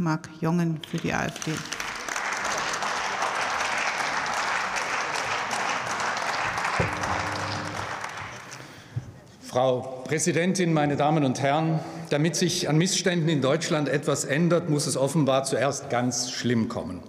Marc Jongen für die AfD. Frau Präsidentin, meine Damen und Herren! Damit sich an Missständen in Deutschland etwas ändert, muss es offenbar zuerst ganz schlimm kommen.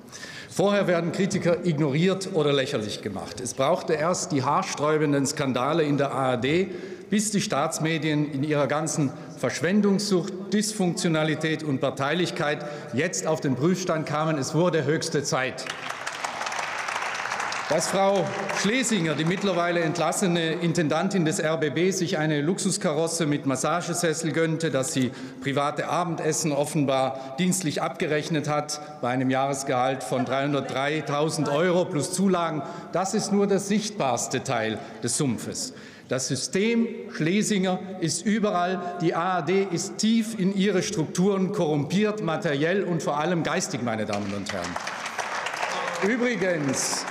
Vorher werden Kritiker ignoriert oder lächerlich gemacht. Es brauchte erst die haarsträubenden Skandale in der ARD, bis die Staatsmedien in ihrer ganzen Verschwendungssucht, Dysfunktionalität und Parteilichkeit jetzt auf den Prüfstand kamen. Es wurde höchste Zeit. Dass Frau Schlesinger, die mittlerweile entlassene Intendantin des RBB, sich eine Luxuskarosse mit Massagesessel gönnte, dass sie private Abendessen offenbar dienstlich abgerechnet hat bei einem Jahresgehalt von 303.000 Euro plus Zulagen, das ist nur der sichtbarste Teil des Sumpfes. Das System Schlesinger ist überall. Die ARD ist tief in ihre Strukturen korrumpiert, materiell und vor allem geistig, meine Damen und Herren. Übrigens,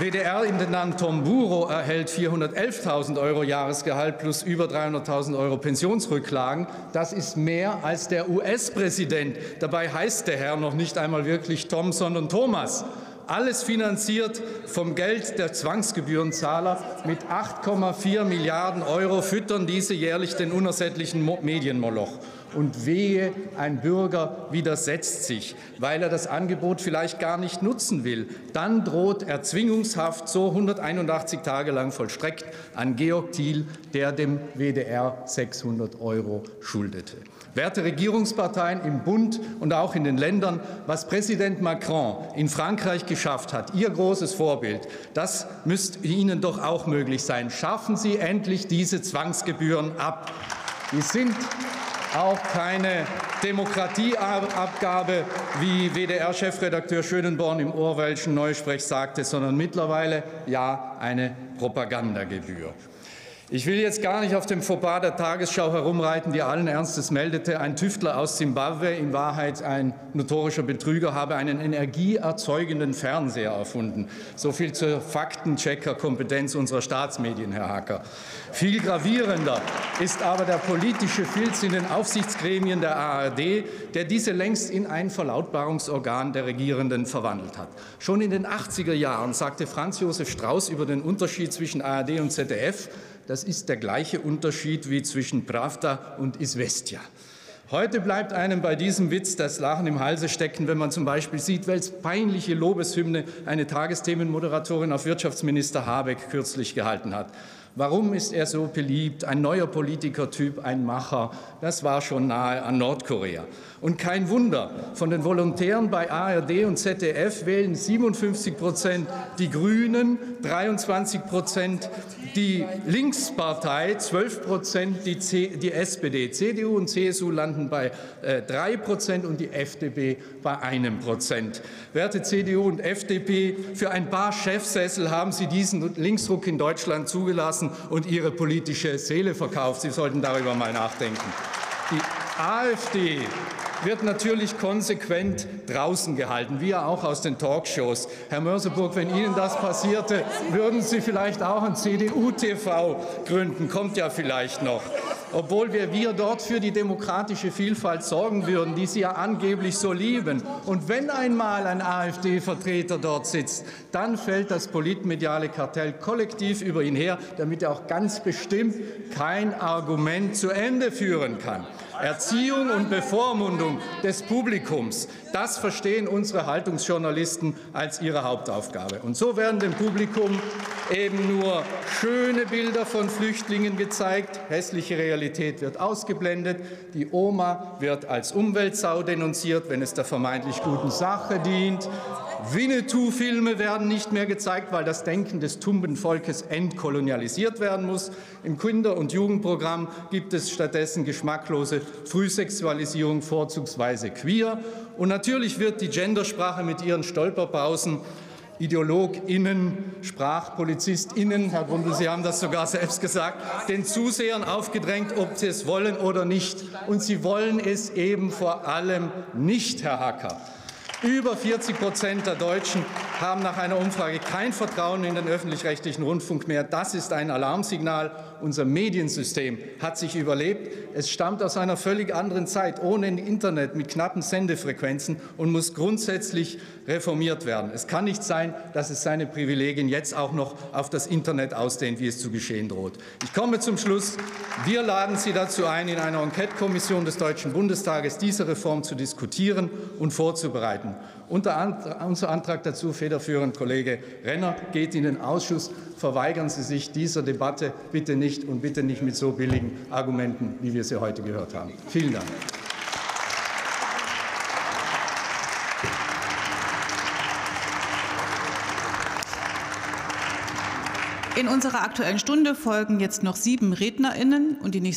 WDR-Intendant Tom Buro erhält 411.000 Euro Jahresgehalt plus über 300.000 Euro Pensionsrücklagen. Das ist mehr als der US-Präsident. Dabei heißt der Herr noch nicht einmal wirklich Tom, sondern Thomas. Alles finanziert vom Geld der Zwangsgebührenzahler. Mit 8,4 Milliarden Euro füttern diese jährlich den unersättlichen Medienmoloch und wehe, ein Bürger widersetzt sich, weil er das Angebot vielleicht gar nicht nutzen will. Dann droht Erzwingungshaft, so 181 Tage lang vollstreckt, an Georg Thiel, der dem WDR 600 Euro schuldete. Werte Regierungsparteien im Bund und auch in den Ländern, was Präsident Macron in Frankreich geschafft hat, Ihr großes Vorbild, das müsste Ihnen doch auch möglich sein. Schaffen Sie endlich diese Zwangsgebühren ab. Die sind auch keine Demokratieabgabe, wie WDR-Chefredakteur Schönenborn im Orwellschen Neusprech sagte, sondern mittlerweile ja eine Propagandagebühr. Ich will jetzt gar nicht auf dem Fauxpas der Tagesschau herumreiten, die allen Ernstes meldete, ein Tüftler aus Simbabwe, in Wahrheit ein notorischer Betrüger, habe einen energieerzeugenden Fernseher erfunden. So viel zur Faktenchecker-Kompetenz unserer Staatsmedien, Herr Hacker. Viel gravierender ist aber der politische Filz in den Aufsichtsgremien der ARD, der diese längst in ein Verlautbarungsorgan der Regierenden verwandelt hat. Schon in den 80er Jahren sagte Franz Josef Strauß über den Unterschied zwischen ARD und ZDF, das ist der gleiche Unterschied wie zwischen Pravda und Isvestia. Heute bleibt einem bei diesem Witz das Lachen im Halse stecken, wenn man zum Beispiel sieht, welche peinliche Lobeshymne eine Tagesthemenmoderatorin auf Wirtschaftsminister Habeck kürzlich gehalten hat. Warum ist er so beliebt? Ein neuer Politikertyp, ein Macher. Das war schon nahe an Nordkorea. Und kein Wunder, von den Volontären bei ARD und ZDF wählen 57 Prozent die Grünen, 23 Prozent die Linkspartei, 12 Prozent die, die, SPD. CDU und CSU landen bei äh, 3 Prozent und die FDP bei einem Prozent. Werte CDU und FDP, für ein paar Chefsessel haben Sie diesen Linksruck in Deutschland zugelassen und Ihre politische Seele verkauft. Sie sollten darüber mal nachdenken. Die AfD wird natürlich konsequent draußen gehalten, wie ja auch aus den Talkshows. Herr Mörseburg, wenn Ihnen das passierte, würden Sie vielleicht auch ein CDU-TV gründen, kommt ja vielleicht noch. Obwohl wir, wir dort für die demokratische Vielfalt sorgen würden, die Sie ja angeblich so lieben. Und wenn einmal ein AfD-Vertreter dort sitzt, dann fällt das politmediale Kartell kollektiv über ihn her, damit er auch ganz bestimmt kein Argument zu Ende führen kann. Erziehung und Bevormundung des Publikums, das verstehen unsere Haltungsjournalisten als ihre Hauptaufgabe. Und so werden dem Publikum eben nur schöne Bilder von Flüchtlingen gezeigt, hässliche Realität wird ausgeblendet, die Oma wird als Umweltsau denunziert, wenn es der vermeintlich guten Sache dient, Winnetou-Filme werden nicht mehr gezeigt, weil das Denken des tumben Volkes entkolonialisiert werden muss. Im Kinder- und Jugendprogramm gibt es stattdessen geschmacklose Frühsexualisierung, vorzugsweise queer. Und natürlich wird die Gendersprache mit ihren Stolperpausen IdeologInnen, SprachpolizistInnen, Herr Grundl, Sie haben das sogar selbst gesagt, den Zusehern aufgedrängt, ob sie es wollen oder nicht. Und sie wollen es eben vor allem nicht, Herr Hacker. Über 40 Prozent der Deutschen haben nach einer Umfrage kein Vertrauen in den öffentlich-rechtlichen Rundfunk mehr. Das ist ein Alarmsignal. Unser Mediensystem hat sich überlebt. Es stammt aus einer völlig anderen Zeit, ohne Internet, mit knappen Sendefrequenzen und muss grundsätzlich reformiert werden. Es kann nicht sein, dass es seine Privilegien jetzt auch noch auf das Internet ausdehnt, wie es zu geschehen droht. Ich komme zum Schluss. Wir laden Sie dazu ein, in einer Enquete-Kommission des Deutschen Bundestages diese Reform zu diskutieren und vorzubereiten. Unter unser Antrag dazu, federführend Kollege Renner, geht in den Ausschuss. Verweigern Sie sich dieser Debatte bitte nicht und bitte nicht mit so billigen Argumenten, wie wir sie heute gehört haben. Vielen Dank. In unserer Aktuellen Stunde folgen jetzt noch sieben RednerInnen und die nächste